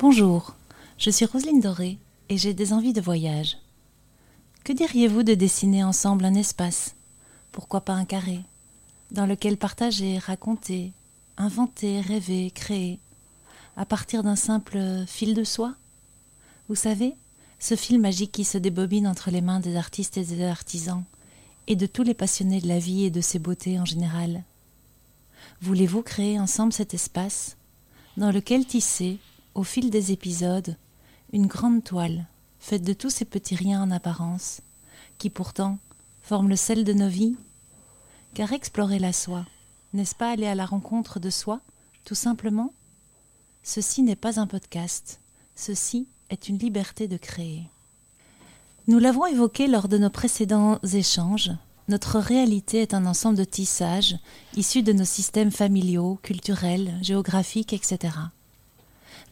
Bonjour, je suis Roselyne Doré et j'ai des envies de voyage. Que diriez-vous de dessiner ensemble un espace, pourquoi pas un carré, dans lequel partager, raconter, inventer, rêver, créer, à partir d'un simple fil de soie? Vous savez, ce fil magique qui se débobine entre les mains des artistes et des artisans, et de tous les passionnés de la vie et de ses beautés en général. Voulez-vous créer ensemble cet espace dans lequel tisser, au fil des épisodes, une grande toile, faite de tous ces petits riens en apparence, qui pourtant forment le sel de nos vies Car explorer la soi, n'est-ce pas aller à la rencontre de soi, tout simplement? Ceci n'est pas un podcast, ceci est une liberté de créer. Nous l'avons évoqué lors de nos précédents échanges, notre réalité est un ensemble de tissages issus de nos systèmes familiaux, culturels, géographiques, etc.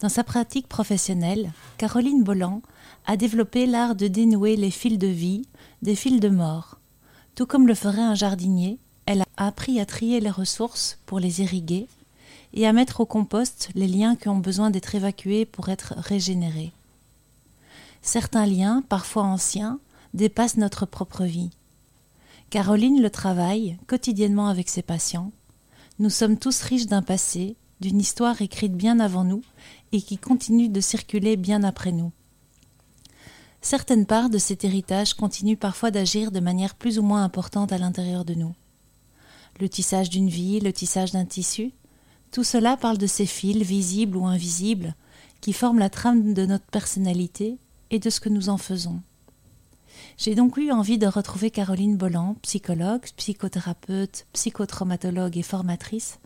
Dans sa pratique professionnelle, Caroline Bolland a développé l'art de dénouer les fils de vie des fils de mort. Tout comme le ferait un jardinier, elle a appris à trier les ressources pour les irriguer et à mettre au compost les liens qui ont besoin d'être évacués pour être régénérés. Certains liens, parfois anciens, dépassent notre propre vie. Caroline le travaille quotidiennement avec ses patients. Nous sommes tous riches d'un passé, d'une histoire écrite bien avant nous et qui continue de circuler bien après nous. Certaines parts de cet héritage continuent parfois d'agir de manière plus ou moins importante à l'intérieur de nous. Le tissage d'une vie, le tissage d'un tissu, tout cela parle de ces fils, visibles ou invisibles, qui forment la trame de notre personnalité et de ce que nous en faisons. J'ai donc eu envie de retrouver Caroline Bolland, psychologue, psychothérapeute, psychotraumatologue et formatrice,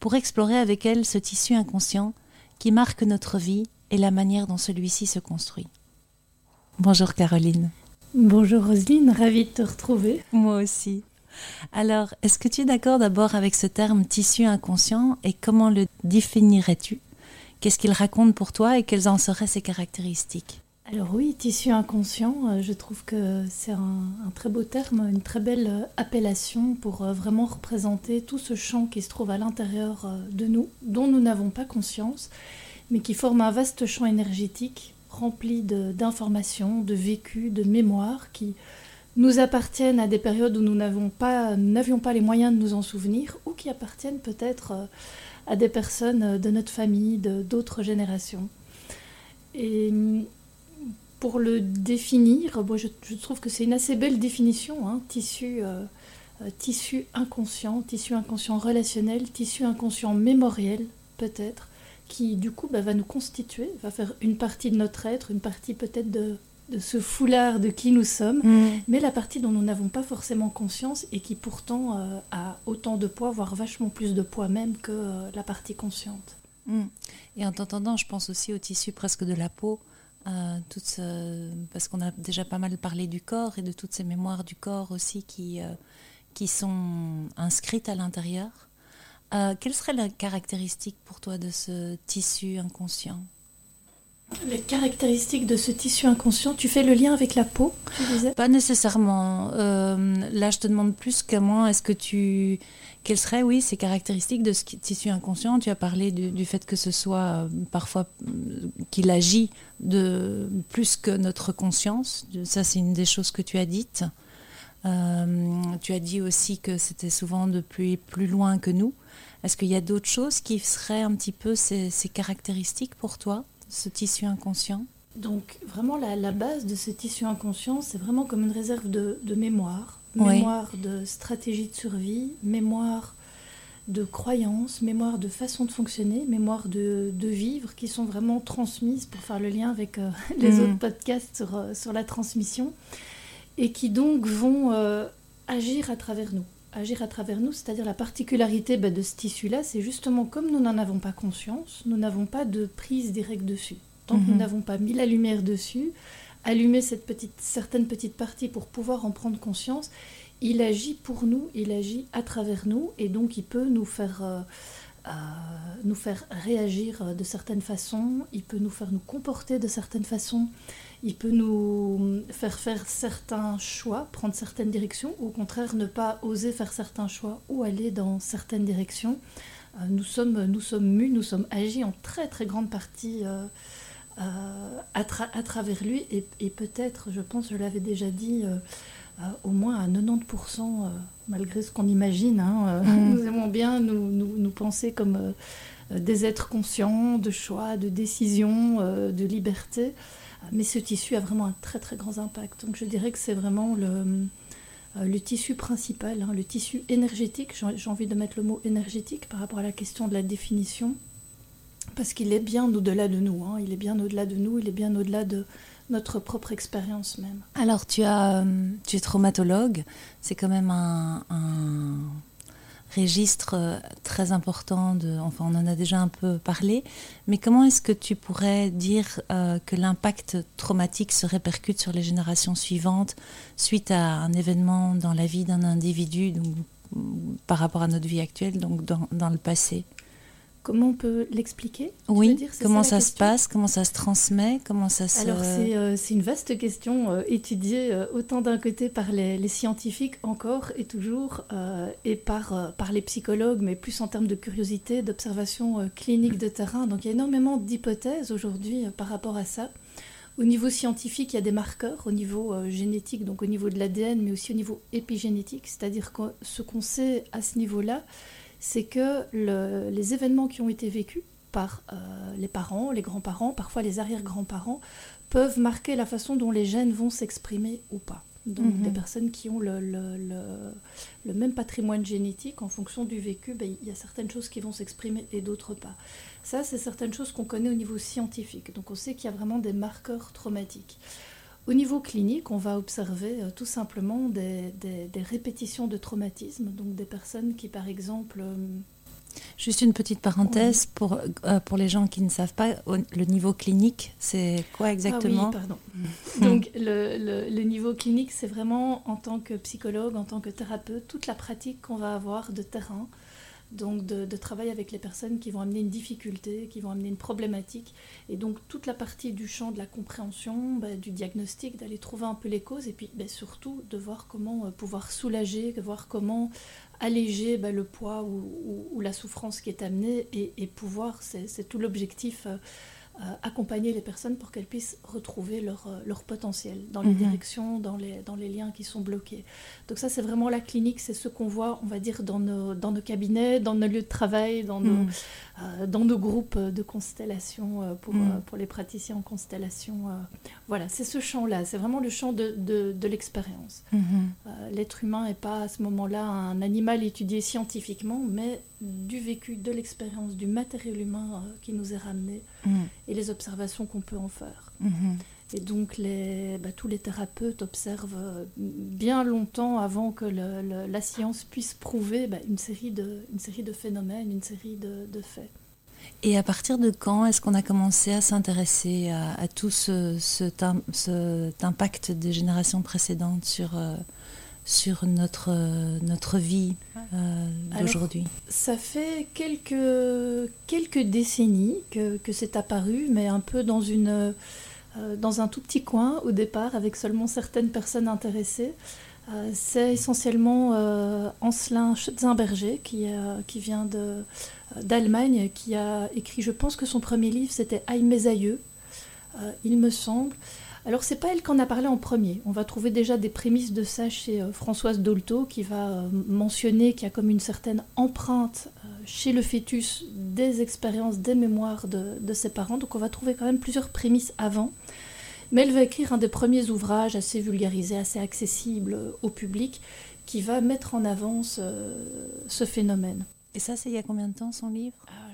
pour explorer avec elle ce tissu inconscient qui marque notre vie et la manière dont celui-ci se construit. Bonjour Caroline. Bonjour Roselyne, ravie de te retrouver. Moi aussi. Alors, est-ce que tu es d'accord d'abord avec ce terme tissu inconscient et comment le définirais-tu? Qu'est-ce qu'il raconte pour toi et quelles en seraient ses caractéristiques? Alors oui, tissu inconscient, euh, je trouve que c'est un, très beau terme, une très belle euh, appellation pour euh, vraiment représenter tout ce champ qui se trouve à l'intérieur de nous, dont nous n'avons pas conscience, mais qui forme un vaste champ énergétique rempli d'informations, de, vécus, de mémoires qui nous appartiennent à des périodes où nous n'avions pas, pas les moyens de nous en souvenir ou qui appartiennent peut-être à des personnes de notre famille, d'autres générations. Et pour le définir, je, trouve que c'est une assez belle définition, hein, tissu, euh, euh, tissu inconscient, tissu inconscient relationnel, tissu inconscient mémoriel peut-être, qui du coup bah, va nous constituer, va faire une partie de notre être, une partie peut-être de, ce foulard de qui nous sommes, mm. mais la partie dont nous n'avons pas forcément conscience et qui pourtant euh, a autant de poids, voire vachement plus de poids même que la partie consciente. Mm. Et en t'entendant, je pense aussi au tissu presque de la peau parce qu'on a déjà pas mal parlé du corps et de toutes ces mémoires du corps aussi qui, euh, sont inscrites à l'intérieur. Euh, quelle serait la caractéristique pour toi de ce tissu inconscient? Les caractéristiques de ce tissu inconscient, tu fais le lien avec la peau, tu disais Pas nécessairement. Euh, là, je te demande plus comment est-ce que tu... Quelles seraient, oui, ces caractéristiques de ce tissu inconscient? Tu as parlé du, fait que ce soit euh, parfois euh, qu'il agit de plus que notre conscience. Ça, c'est une des choses que tu as dites. tu as dit aussi que c'était souvent depuis plus loin que nous. Est-ce qu'il y a d'autres choses qui seraient un petit peu ces caractéristiques pour toi? Ce tissu inconscient Donc vraiment la, base de ce tissu inconscient, c'est vraiment comme une réserve de, mémoire, mémoire de stratégie de survie, mémoire de croyances, mémoire de façon de fonctionner, mémoire de, vivre, qui sont vraiment transmises pour faire le lien avec euh, les mm. autres podcasts sur, euh, sur, la transmission, et qui donc vont euh, agir à travers nous agir à travers nous, c'est-à-dire la particularité bah, de ce tissu-là, c'est justement comme nous n'en avons pas conscience, nous n'avons pas de prise directe dessus. Tant que nous mhm. n'avons pas mis la lumière dessus, allumé cette petite, certaine petite partie pour pouvoir en prendre conscience, il agit pour nous, il agit à travers nous, et donc il peut nous faire, euh, euh, nous faire réagir de certaines façons, il peut nous faire nous comporter de certaines façons, il peut nous faire faire certains choix, prendre certaines directions, ou au contraire ne pas oser faire certains choix ou aller dans certaines directions. nous, sommes, nous sommes mus, nous sommes agis en très très grande partie à, travers lui et, peut-être, je pense, je l'avais déjà dit, au moins à 90%, malgré ce qu'on imagine. Hein, mm. Nous aimons bien nous, nous penser comme des êtres conscients de choix, de décision, de liberté mais ce tissu a vraiment un très très grand impact. Donc je dirais que c'est vraiment le, euh, le tissu principal, hein, le tissu énergétique. J'ai envie de mettre le mot énergétique par rapport à la question de la définition, parce qu'il est bien au-delà de nous. Hein. il est bien au-delà de nous, il est bien au-delà de notre propre expérience même. Alors tu, as, euh, tu es traumatologue, c'est quand même un registre euh, très important, de, enfin on en a déjà un peu parlé, mais comment est-ce que tu pourrais dire euh, que l'impact traumatique se répercute sur les générations suivantes suite à un événement dans la vie d'un individu par rapport à notre vie actuelle, donc dans, dans le passé? Comment on peut l'expliquer Oui, comment ça, se passe, comment ça se transmet, comment ça se... Alors c'est euh, une vaste question euh, étudiée euh, autant d'un côté par les, scientifiques encore et toujours, et par, par les psychologues, mais plus en termes de curiosité, d'observation clinique de terrain. Donc il y a énormément d'hypothèses aujourd'hui par rapport à ça. Au niveau scientifique, il y a des marqueurs au niveau génétique, donc au niveau de l'ADN, mais aussi au niveau épigénétique, c'est-à-dire que ce qu'on sait à ce niveau-là, c'est que les événements qui ont été vécus par euh, les parents, les grands-parents, parfois les arrière-grands-parents, peuvent marquer la façon dont les gènes vont s'exprimer ou pas. Donc mhm. des personnes qui ont le, même patrimoine génétique, en fonction du vécu, ben, il y a certaines choses qui vont s'exprimer et d'autres pas. Ça, c'est certaines choses qu'on connaît au niveau scientifique. Donc on sait qu'il y a vraiment des marqueurs traumatiques. Au niveau clinique, on va observer euh, tout simplement des, répétitions de traumatismes, donc des personnes qui, par exemple... Euh, Juste une petite parenthèse pour, euh, pour les gens qui ne savent pas, le niveau clinique, c'est quoi exactement ah oui, pardon. Donc le, le, niveau clinique, c'est vraiment en tant que psychologue, en tant que thérapeute, toute la pratique qu'on va avoir de terrain, donc de, de, travailler avec les personnes qui vont amener une difficulté, qui vont amener une problématique, et donc toute la partie du champ de la compréhension, bah, du diagnostic, d'aller trouver un peu les causes, et puis bah, surtout de voir comment euh, pouvoir soulager, de voir comment alléger bah, le poids ou, la souffrance qui est amenée, et, pouvoir, c'est tout l'objectif. Euh, accompagner les personnes pour qu'elles puissent retrouver leur, euh, leur potentiel dans les mhm. directions, dans les, dans les liens qui sont bloqués. Donc ça, c'est vraiment la clinique, c'est ce qu'on voit, on va dire, dans nos, dans nos cabinets, dans nos lieux de travail, dans, nos, mhm. Euh, dans nos groupes de constellation pour, mhm. pour les praticiens en constellation. voilà, c'est ce champ-là, c'est vraiment le champ de, de, de l'expérience. L'être humain n'est pas à ce moment-là un animal étudié scientifiquement, mais du vécu, de l'expérience, du matériel humain qui nous est ramené et les observations qu'on peut en faire. Et donc les, bah, tous les thérapeutes observent euh, bien longtemps avant que la science puisse prouver bah, une, série de, une série de phénomènes, une série de, faits. Et à partir de quand est-ce qu'on a commencé à s'intéresser à, tout ce, cet impact des générations précédentes sur, euh, sur notre, notre vie euh, d'aujourd'hui? Ça fait quelques, quelques décennies que, que c'est apparu, mais un peu dans, une, dans un tout petit coin au départ, avec seulement certaines personnes intéressées. Euh, c'est essentiellement Ancelin Schützenberger qui, qui vient d'Allemagne, qui a écrit, je pense que son premier livre c'était Aïe mes aïeux, il me semble. Alors c'est pas elle qu'en a parlé en premier. On va trouver déjà des prémices de ça chez euh, Françoise Dolto qui va euh, mentionner qu'il y a comme une certaine empreinte euh, chez le fœtus des expériences, des mémoires de, ses parents. Donc on va trouver quand même plusieurs prémices avant. Mais elle va écrire un des premiers ouvrages assez vulgarisés, assez accessible au public, qui va mettre en avant ce, phénomène. Et ça, c'est il y a combien de temps son livre? Ah,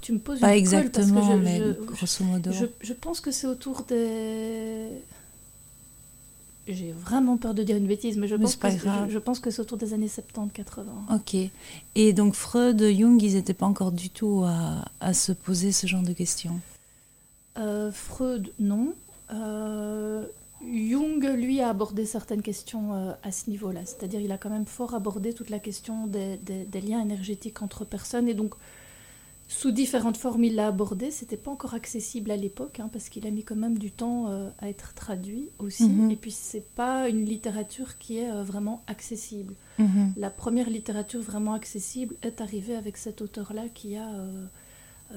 tu me poses Pas exactement, mais grosso modo. Je, pense que c'est autour des. J'ai vraiment peur de dire une bêtise, mais je, pense, que, je, pense que c'est autour des années 70-80. Ok. Et donc Freud, Jung, ils n'étaient pas encore du tout à, se poser ce genre de questions euh, Freud, non. Euh, Jung, lui, a abordé certaines questions euh, à ce niveau-là. C'est-à-dire, il a quand même fort abordé toute la question des, des, liens énergétiques entre personnes. Et donc, sous différentes formes, il l'a abordé. C'était pas encore accessible à l'époque, hein, parce qu'il a mis quand même du temps euh, à être traduit aussi. Mhm. Et puis, c'est pas une littérature qui est euh, vraiment accessible. Mhm. La première littérature vraiment accessible est arrivée avec cet auteur-là qui a, euh,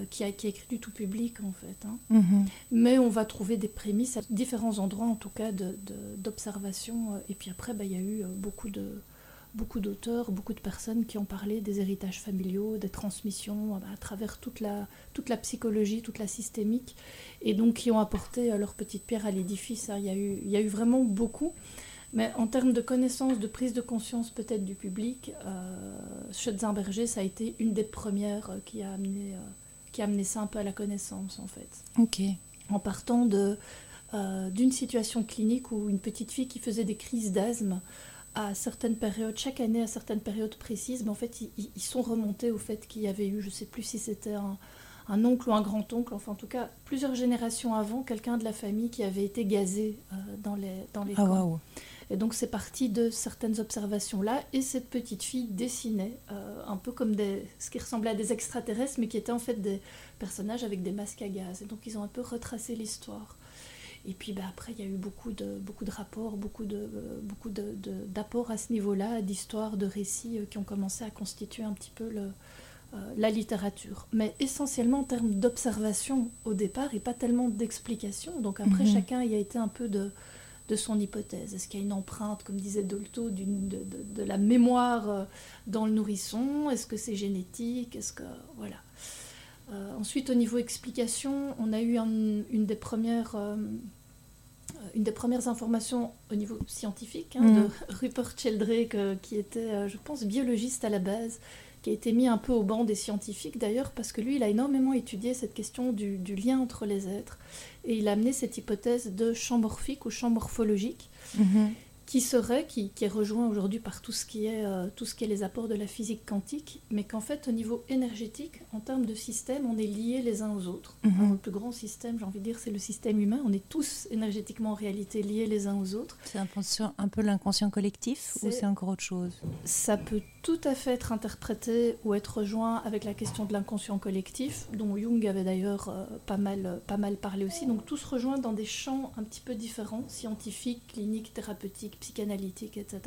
qui a qui a écrit du tout public, en fait. hein. Mhm. Mais on va trouver des prémices à différents endroits, en tout cas, de- de- d'observation. et puis après, bah, il y a eu beaucoup de beaucoup d'auteurs, beaucoup de personnes qui ont parlé des héritages familiaux, des transmissions, euh, à travers toute la, toute la psychologie, toute la systémique, et donc qui ont apporté euh, leur petite pierre à l'édifice. hein. Il y, a eu, il y a eu vraiment beaucoup. Mais en termes de connaissance, de prise de conscience peut-être du public, euh, Schutzenberger, ça a été une des premières euh, qui a amené, euh, qui a amené ça un peu à la connaissance, en fait Ok. en partant de, euh, d'une situation clinique où une petite fille qui faisait des crises d'asthme à certaines périodes, chaque année à certaines périodes précises, mais en fait ils, sont remontés au fait qu'il y avait eu, je ne sais plus si c'était un, un oncle ou un grand-oncle, enfin en tout cas plusieurs générations avant, quelqu'un de la famille qui avait été gazé euh, dans les, dans les Ah camps. Et donc c'est parti de certaines observations-là, et cette petite fille dessinait euh, un peu comme des, ce qui ressemblait à des extraterrestres, mais qui étaient en fait des personnages avec des masques à gaz. Et donc ils ont un peu retracé l'histoire. Et puis bah, après, il y a eu beaucoup de, beaucoup de rapports, beaucoup de, euh, beaucoup de, de- d'apports à ce niveau-là, d'histoires, de récits euh, qui ont commencé à constituer un petit peu le, euh, la littérature. Mais essentiellement en termes d'observation au départ et pas tellement d'explication. Donc après, Mhm. chacun y a été un peu de, de son hypothèse. Est-ce qu'il y a une empreinte, comme disait Dolto, de, de- de la mémoire dans le nourrisson? Est-ce que c'est génétique? Est-ce que voilà. Euh, ensuite, au niveau explication, on a eu un- une des premières, euh, une des premières informations au niveau scientifique hein, Mhm. de Rupert Sheldrake, euh, qui était, je pense, biologiste à la base, qui a été mis un peu au banc des scientifiques d'ailleurs, parce que lui, il a énormément étudié cette question du, du lien entre les êtres, et il a amené cette hypothèse de champ morphique ou champ morphologique, Mhm. Qui serait, qui, qui est rejoint aujourd'hui par tout ce, qui est, euh, tout ce qui est les apports de la physique quantique, mais qu'en fait, au niveau énergétique, en termes de système, on est liés les uns aux autres. Mhm. Alors, le plus grand système, j'ai envie de dire, c'est le système humain. On est tous énergétiquement en réalité liés les uns aux autres. C'est un, peu- un peu l'inconscient collectif ou C'est- encore autre chose? Ça peut tout à fait être interprété ou être rejoint avec la question de l'inconscient collectif, dont Jung avait d'ailleurs euh, pas, mal, pas mal parlé aussi. Donc tout se rejoint dans des champs un petit peu différents, scientifiques, cliniques, thérapeutiques, psychanalytiques, etc.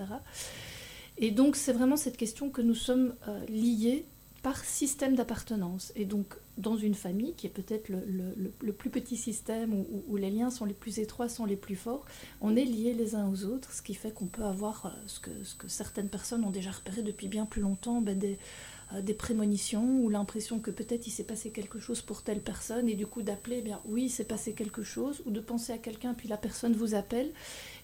Et donc c'est vraiment cette question que nous sommes euh, liés par système d'appartenance. Et donc dans une famille, qui est peut-être le, plus petit système où, les liens sont les plus étroits, sont les plus forts, on est liés les uns aux autres, ce qui fait qu'on peut avoir euh, ce, que, ce que certaines personnes ont déjà repéré depuis bien plus longtemps, ben, des, euh, des prémonitions ou l'impression que peut-être il s'est passé quelque chose pour telle personne et du coup d'appeler, eh oui, il s'est passé quelque chose, ou de penser à quelqu'un puis la personne vous appelle.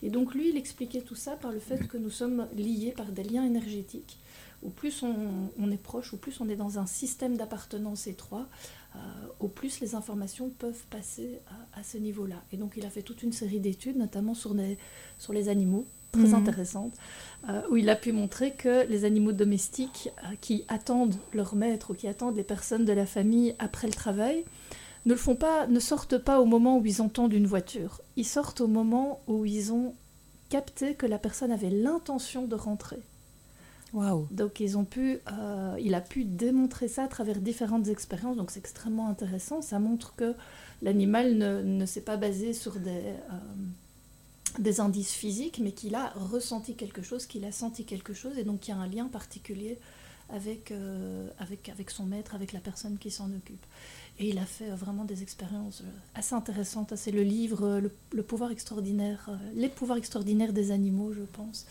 Et donc lui, il expliquait tout ça par le fait que nous sommes liés par des liens énergétiques. Au plus on, on est proche, au plus on est dans un système d'appartenance étroit, euh, au plus les informations peuvent passer à, à ce niveau-là. Et donc il a fait toute une série d'études, notamment sur les animaux, très Mhm. intéressantes, euh, où il a pu montrer que les animaux domestiques euh, qui attendent leur maître ou qui attendent les personnes de la famille après le travail ne le font pas, ne sortent pas au moment où ils entendent une voiture. Ils sortent au moment où ils ont capté que la personne avait l'intention de rentrer. Waouh. Donc ils ont pu, euh, il a pu démontrer ça à travers différentes expériences. Donc c'est extrêmement intéressant. Ça montre que l'animal ne, ne s'est pas basé sur des, euh, des indices physiques, mais qu'il a ressenti quelque chose, qu'il a senti quelque chose, et donc il y a un lien particulier avec, euh, avec, avec son maître, avec la personne qui s'en occupe. Et il a fait euh, vraiment des expériences euh, assez intéressantes. C'est le livre le, le pouvoir extraordinaire, Les pouvoirs extraordinaires des animaux, je pense.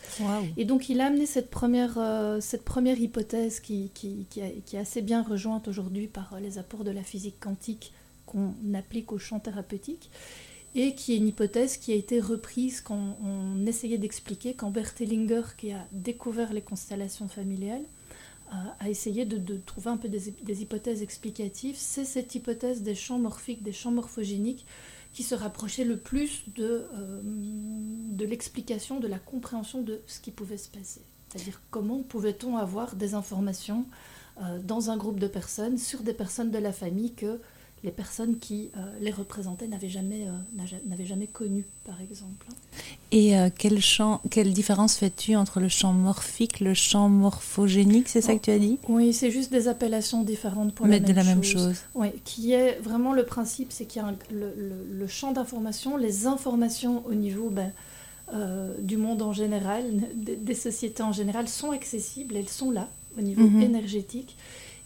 Et donc il a amené cette première, cette première hypothèse qui, qui, qui, qui est assez bien rejointe aujourd'hui par les apports de la physique quantique qu'on applique au champ thérapeutique et qui est une hypothèse qui a été reprise quand on essayait d'expliquer, quand Bert Hellinger, qui a découvert les constellations familiales, a essayé de, trouver un peu des, hypothèses explicatives. C'est cette hypothèse des champs morphiques, des champs morphogéniques, qui se rapprochait le plus de, euh, de l'explication, de la compréhension de ce qui pouvait se passer. C'est-à-dire comment pouvait-on avoir des informations euh, dans un groupe de personnes, sur des personnes de la famille, que les personnes qui euh, les représentaient n'avaient jamais, n'avaient jamais connu, par exemple. Et quel champ, quelle différence fais-tu entre le champ morphique, le champ morphogénique, c'est ça que tu as dit? Oui, c'est juste des appellations différentes pour Mais la de même la même chose. Oui, qui est vraiment le principe, c'est qu'il y a un- le, le- le champ d'information, les informations au niveau ben, euh, du monde en général, des, des sociétés en général, sont accessibles, elles sont là au niveau Mhm. énergétique.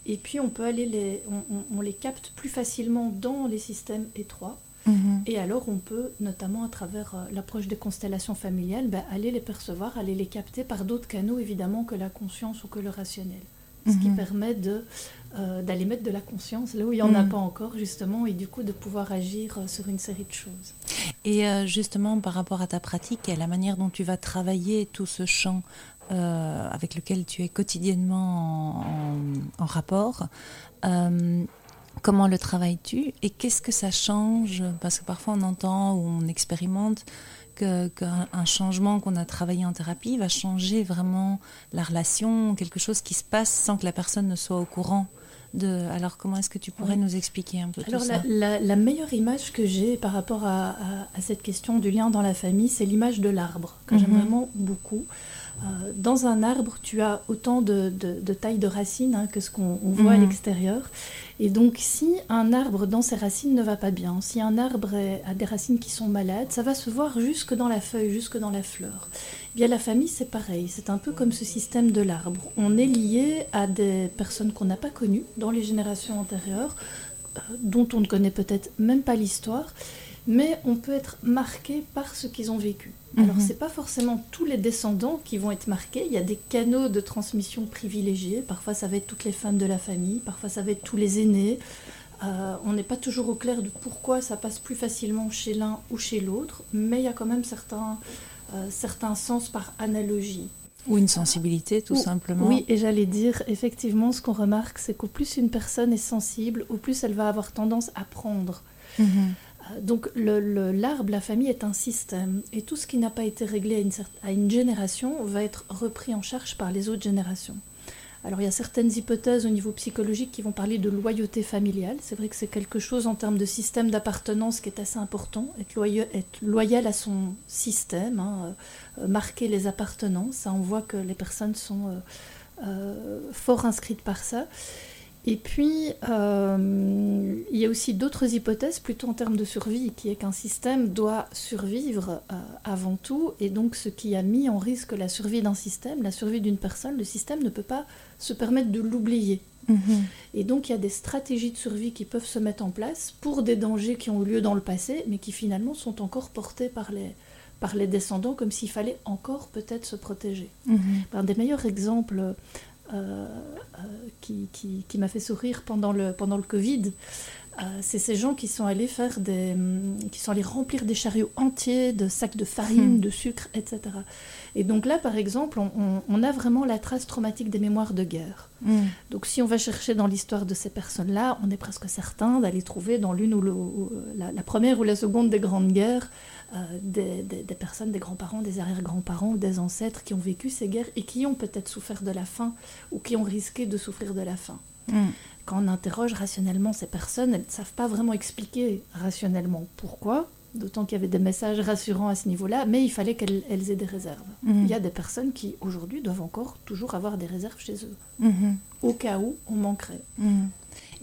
Et puis on peut aller les, on, on- on les capte plus facilement dans les systèmes étroits. Mhm. Et alors on peut, notamment à travers euh, l'approche des constellations familiales, ben, aller les percevoir, aller les capter par d'autres canaux évidemment que la conscience ou que le rationnel. Ce qui Mhm. permet de, euh, d'aller mettre de la conscience là où il n'y en a Mhm. pas encore justement et du coup de pouvoir agir euh, sur une série de choses. Et euh, justement, par rapport à ta pratique et à la manière dont tu vas travailler tout ce champ euh, avec lequel tu es quotidiennement en, rapport, euh, comment le travailles-tu et qu'est-ce que ça change? Parce que parfois on entend ou on expérimente qu'un un changement qu'on a travaillé en thérapie va changer vraiment la relation, quelque chose qui se passe sans que la personne ne soit au courant. De... Alors comment est-ce que tu pourrais Oui. nous expliquer un peu Alors tout la, ça la- la meilleure image que j'ai par rapport à, à- à cette question du lien dans la famille, c'est l'image de l'arbre, que j'aime Mhm. vraiment beaucoup. Euh, dans un arbre, tu as autant de, de- de taille de racines hein, que ce qu'on on voit à Mhm. l'extérieur. Et donc, si un arbre dans ses racines ne va pas bien, si un arbre a des racines qui sont malades, ça va se voir jusque dans la feuille, jusque dans la fleur. Eh Bien, la famille, c'est pareil. C'est un peu comme ce système de l'arbre. On est lié à des personnes qu'on n'a pas connues dans les générations antérieures, euh, dont on ne connaît peut-être même pas l'histoire, mais on peut être marqué par ce qu'ils ont vécu. Alors, Mhm. c'est pas forcément tous les descendants qui vont être marqués. Il y a des canaux de transmission privilégiés. Parfois, ça va être toutes les femmes de la famille. Parfois, ça va être tous les aînés. Euh, on n'est pas toujours au clair de pourquoi ça passe plus facilement chez l'un ou chez l'autre, mais il y a quand même certains, euh, certains sens par analogie. Ou une sensibilité tout Ou- simplement Oui, et j'allais dire, effectivement, ce qu'on remarque, c'est qu'au plus une personne est sensible, au plus elle va avoir tendance à prendre. Mhm. Donc l'arbre, la famille est un système, et tout ce qui n'a pas été réglé à une, génération va être repris en charge par les autres générations. Alors il y a certaines hypothèses au niveau psychologique qui vont parler de loyauté familiale. C'est vrai que c'est quelque chose en termes de système d'appartenance qui est assez important, être, loyal, à son système, hein, euh, euh, marquer les appartenances. On voit que les personnes sont euh, fort inscrites par ça. Et puis, euh, il y a aussi d'autres hypothèses, plutôt en termes de survie, qui est qu'un système doit survivre euh, avant tout, et donc ce qui a mis en risque la survie d'un système, la survie d'une personne, le système ne peut pas se permettre de l'oublier. Mhm. Et donc il y a des stratégies de survie qui peuvent se mettre en place pour des dangers qui ont eu lieu dans le passé, mais qui finalement sont encore portés par les, par les descendants, comme s'il fallait encore peut-être se protéger. Mhm. Un des meilleurs exemples qui, qui- qui m'a fait sourire pendant le, pendant le Covid, euh, c'est ces gens qui sont allés faire des, hum, qui sont allés remplir des chariots entiers de sacs de farine, Hmm. de sucre, etc. Et donc là, par exemple, on, on- on a vraiment la trace traumatique des mémoires de guerre. Mhm. Donc si on va chercher dans l'histoire de ces personnes-là, on est presque certain d'aller trouver dans l'une ou, le- ou la, la première ou la seconde des grandes guerres euh, des, des- des personnes, des grands-parents, des arrière-grands-parents ou des ancêtres qui ont vécu ces guerres et qui ont peut-être souffert de la faim ou qui ont risqué de souffrir de la faim. Mhm. Quand on interroge rationnellement ces personnes, elles ne savent pas vraiment expliquer rationnellement pourquoi, d'autant qu'il y avait des messages rassurants à ce niveau-là, mais il fallait qu'elles elles aient des réserves. Mhm. Il y a des personnes qui aujourd'hui doivent encore toujours avoir des réserves chez eux Mhm. au cas où on manquerait. Mhm.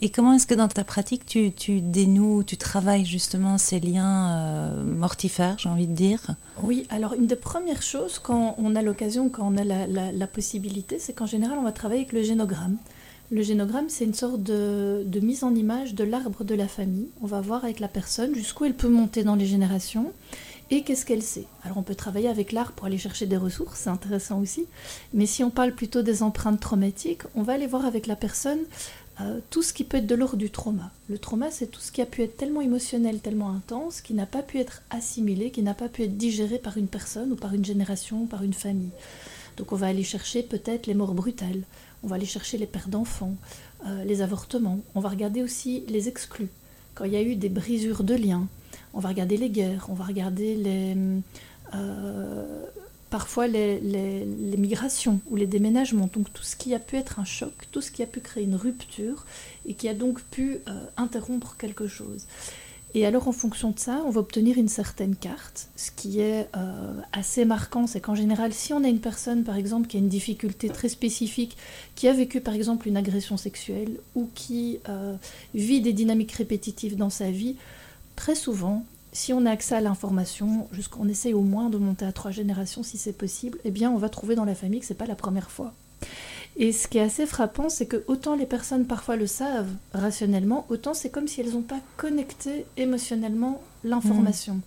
Et comment est-ce que dans ta pratique, tu, tu dénoues, tu travailles justement ces liens euh, mortifères, j'ai envie de dire? Oui, alors une des premières choses quand on a l'occasion, quand on a la, la- la possibilité, c'est qu'en général on va travailler avec le génogramme. Le génogramme, c'est une sorte de, mise en image de l'arbre de la famille. On va voir avec la personne jusqu'où elle peut monter dans les générations et qu'est-ce qu'elle sait. Alors on peut travailler avec l'arbre pour aller chercher des ressources, c'est intéressant aussi. Mais si on parle plutôt des empreintes traumatiques, on va aller voir avec la personne euh, tout ce qui peut être de l'ordre du trauma. Le trauma, c'est tout ce qui a pu être tellement émotionnel, tellement intense, qui n'a pas pu être assimilé, qui n'a pas pu être digéré par une personne ou par une génération ou par une famille. Donc on va aller chercher peut-être les morts brutales, on va aller chercher les pertes d'enfants, euh, les avortements, on va regarder aussi les exclus, quand il y a eu des brisures de liens, on va regarder les guerres, on va regarder euh, parfois les, migrations ou les déménagements, donc tout ce qui a pu être un choc, tout ce qui a pu créer une rupture et qui a donc pu euh, interrompre quelque chose. Et alors en fonction de ça, on va obtenir une certaine carte. Ce qui est euh, assez marquant, c'est qu'en général, si on a une personne, par exemple, qui a une difficulté très spécifique, qui a vécu, par exemple, une agression sexuelle ou qui euh, vit des dynamiques répétitives dans sa vie, très souvent, si on a accès à l'information, jusqu'on essaye au moins de monter à trois générations si c'est possible, eh bien on va trouver dans la famille que c'est pas la première fois. Et ce qui est assez frappant, c'est que autant les personnes parfois le savent rationnellement, autant c'est comme si elles n'ont pas connecté émotionnellement l'information. Mmh.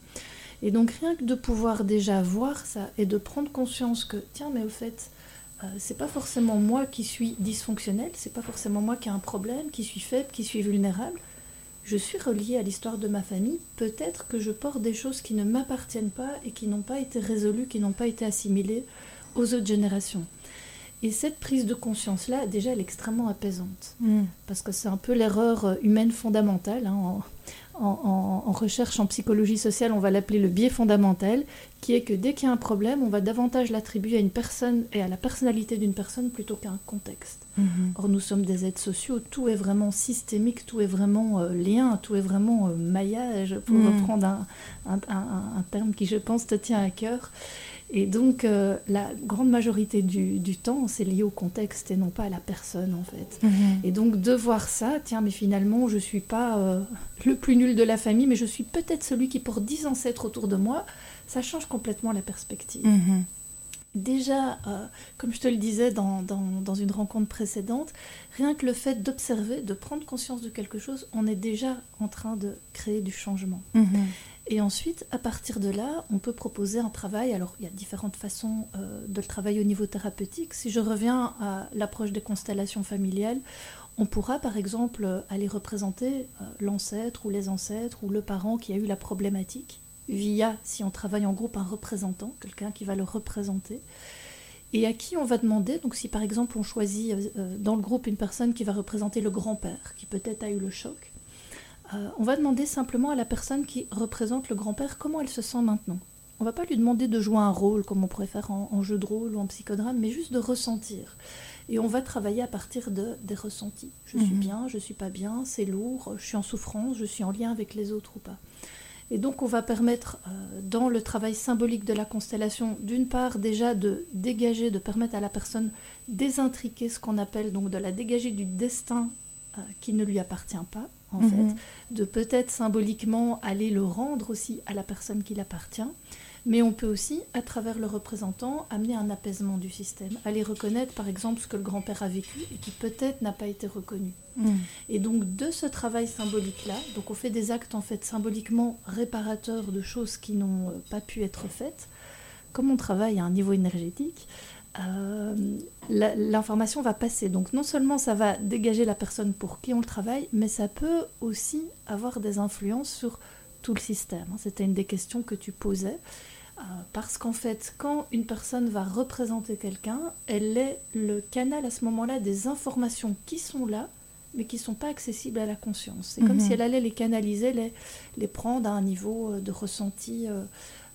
Et donc rien que de pouvoir déjà voir ça et de prendre conscience que tiens mais au fait euh, c'est pas forcément moi qui suis dysfonctionnel, c'est pas forcément moi qui ai un problème, qui suis faible, qui suis vulnérable, je suis reliée à l'histoire de ma famille, peut-être que je porte des choses qui ne m'appartiennent pas et qui n'ont pas été résolues, qui n'ont pas été assimilées aux autres générations. Et cette prise de conscience-là, déjà, elle est extrêmement apaisante. Mm. Parce que c'est un peu l'erreur humaine fondamentale. Hein, en, recherche en psychologie sociale, on va l'appeler le biais fondamental, qui est que dès qu'il y a un problème, on va davantage l'attribuer à une personne et à la personnalité d'une personne plutôt qu'à un contexte. Mm-hmm. Or, nous sommes des êtres sociaux, tout est vraiment systémique, tout est vraiment euh, lien, tout est vraiment euh, maillage, pour mm. reprendre un, un, terme qui, je pense, te tient à cœur. Et donc, euh, la grande majorité du, du temps, c'est lié au contexte et non pas à la personne, en fait. Mhm. Et donc, de voir ça, tiens, mais finalement, je ne suis pas euh, le plus nul de la famille, mais je suis peut-être celui qui porte dix ancêtres autour de moi, ça change complètement la perspective. Mhm. Déjà, euh, comme je te le disais dans, dans, dans, une rencontre précédente, rien que le fait d'observer, de prendre conscience de quelque chose, on est déjà en train de créer du changement. Mhm. Et ensuite, à partir de là, on peut proposer un travail. Alors, il y a différentes façons euh, de le travailler au niveau thérapeutique. Si je reviens à l'approche des constellations familiales, on pourra par exemple aller représenter euh, l'ancêtre ou les ancêtres ou le parent qui a eu la problématique via, si on travaille en groupe, un représentant, quelqu'un qui va le représenter. Et à qui on va demander, donc si par exemple on choisit euh, dans le groupe une personne qui va représenter le grand-père, qui peut-être a eu le choc, euh, on va demander simplement à la personne qui représente le grand-père comment elle se sent maintenant. On va pas lui demander de jouer un rôle comme on pourrait faire en, jeu de rôle ou en psychodrame, mais juste de ressentir. Et on va travailler à partir de, des ressentis. Je suis mhm. bien, je suis pas bien, c'est lourd, je suis en souffrance, je suis en lien avec les autres ou pas. Et donc on va permettre euh, dans le travail symbolique de la constellation, d'une part déjà de dégager, de permettre à la personne désintriquer ce qu'on appelle donc de la dégager du destin euh, qui ne lui appartient pas, en mhm. fait, de peut-être symboliquement aller le rendre aussi à la personne qui l'appartient, mais on peut aussi, à travers le représentant, amener un apaisement du système, aller reconnaître par exemple ce que le grand-père a vécu et qui peut-être n'a pas été reconnu. Mhm. Et donc de ce travail symbolique-là, donc on fait des actes en fait symboliquement réparateurs de choses qui n'ont pas pu être faites, comme on travaille à un niveau énergétique, euh, l'information va passer. Donc non seulement ça va dégager la personne pour qui on le travaille, mais ça peut aussi avoir des influences sur tout le système. C'était une des questions que tu posais. Euh, parce qu'en fait, quand une personne va représenter quelqu'un, elle est le canal à ce moment-là des informations qui sont là, mais qui ne sont pas accessibles à la conscience. C'est comme mhm. si elle allait les canaliser, les, les prendre à un niveau euh, de ressenti euh,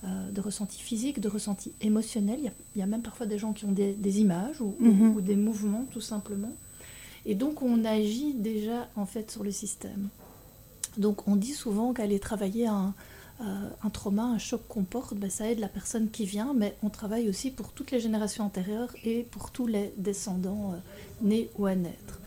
de ressenti physique, de ressenti émotionnel. Il y, a, même parfois des gens qui ont des, images mhm. ou, des mouvements tout simplement. Et donc on agit déjà en fait sur le système. Donc on dit souvent qu'aller travailler un, euh, un trauma, un choc qu'on porte, ben, ça aide la personne qui vient, mais on travaille aussi pour toutes les générations antérieures et pour tous les descendants euh, nés ou à naître.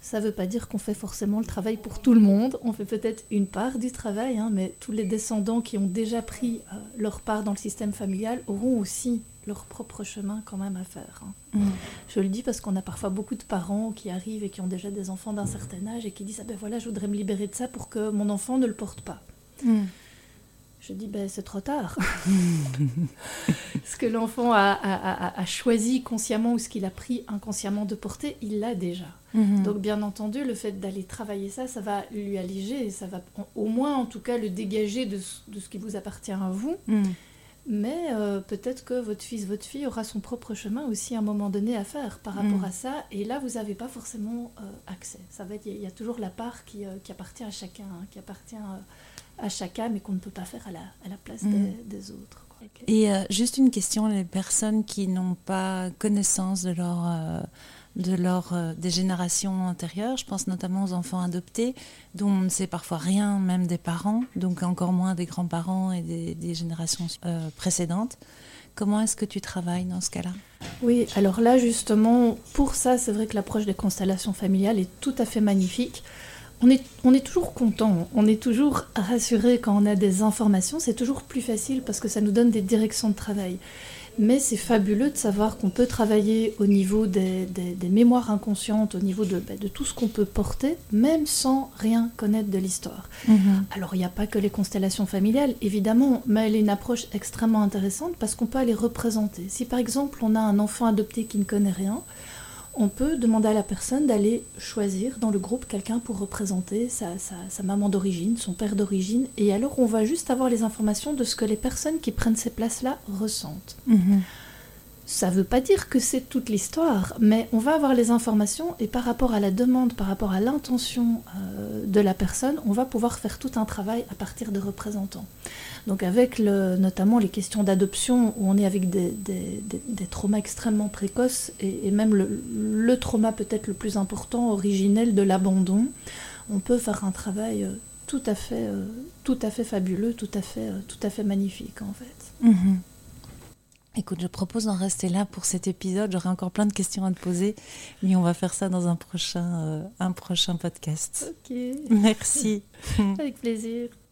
Ça ne veut pas dire qu'on fait forcément le travail pour tout le monde. On fait peut-être une part du travail, hein, mais tous les descendants qui ont déjà pris euh, leur part dans le système familial auront aussi leur propre chemin quand même à faire. Hein. Mm. Je le dis parce qu'on a parfois beaucoup de parents qui arrivent et qui ont déjà des enfants d'un certain âge et qui disent ah ben voilà je voudrais me libérer de ça pour que mon enfant ne le porte pas. Mm. Je dis, ben, c'est trop tard. ce que l'enfant a, choisi consciemment ou ce qu'il a pris inconsciemment de porter, il l'a déjà. Mhm. Donc, bien entendu, le fait d'aller travailler ça, ça va lui alléger, ça va au moins, en tout cas, le dégager de, ce qui vous appartient à vous. Mhm. Mais euh, peut-être que votre fils, votre fille aura son propre chemin aussi à un moment donné à faire par rapport mhm. à ça. Et là, vous n'avez pas forcément euh, accès. Ça va il y, a toujours la part qui, euh, appartient à chacun, hein, qui appartient à chacun, mais qu'on ne peut pas faire à la, à la place mm. des, autres. Et euh, juste une question, les personnes qui n'ont pas connaissance de leur... Euh, de leur, euh, des générations antérieures. Je pense notamment aux enfants adoptés, dont on ne sait parfois rien, même des parents, donc encore moins des grands-parents et des, générations euh, précédentes. Comment est-ce que tu travailles dans ce cas-là? Oui, alors là justement, pour ça, c'est vrai que l'approche des constellations familiales est tout à fait magnifique. On est, on est toujours content, on est toujours rassuré quand on a des informations, c'est toujours plus facile parce que ça nous donne des directions de travail. Mais c'est fabuleux de savoir qu'on peut travailler au niveau des, mémoires inconscientes, au niveau de, bah, tout ce qu'on peut porter, même sans rien connaître de l'histoire. Mhm. Alors il n'y a pas que les constellations familiales, évidemment, mais elle est une approche extrêmement intéressante parce qu'on peut aller représenter. Si par exemple on a un enfant adopté qui ne connaît rien, on peut demander à la personne d'aller choisir dans le groupe quelqu'un pour représenter sa, maman d'origine, son père d'origine, et alors on va juste avoir les informations de ce que les personnes qui prennent ces places-là ressentent. Mhm. Ça ne veut pas dire que c'est toute l'histoire, mais on va avoir les informations et par rapport à la demande, par rapport à l'intention euh, de la personne, on va pouvoir faire tout un travail à partir de représentants. Donc avec notamment les questions d'adoption, où on est avec des, traumas extrêmement précoces, et, même le, trauma peut-être le plus important, originel de l'abandon, on peut faire un travail euh, tout à fait, euh, tout à fait fabuleux, tout à fait, tout à fait magnifique en fait. Mm-hmm. Écoute, je propose d'en rester là pour cet épisode. J'aurai encore plein de questions à te poser, mais on va faire ça dans un prochain, euh, un prochain podcast. Ok. Merci. Avec plaisir.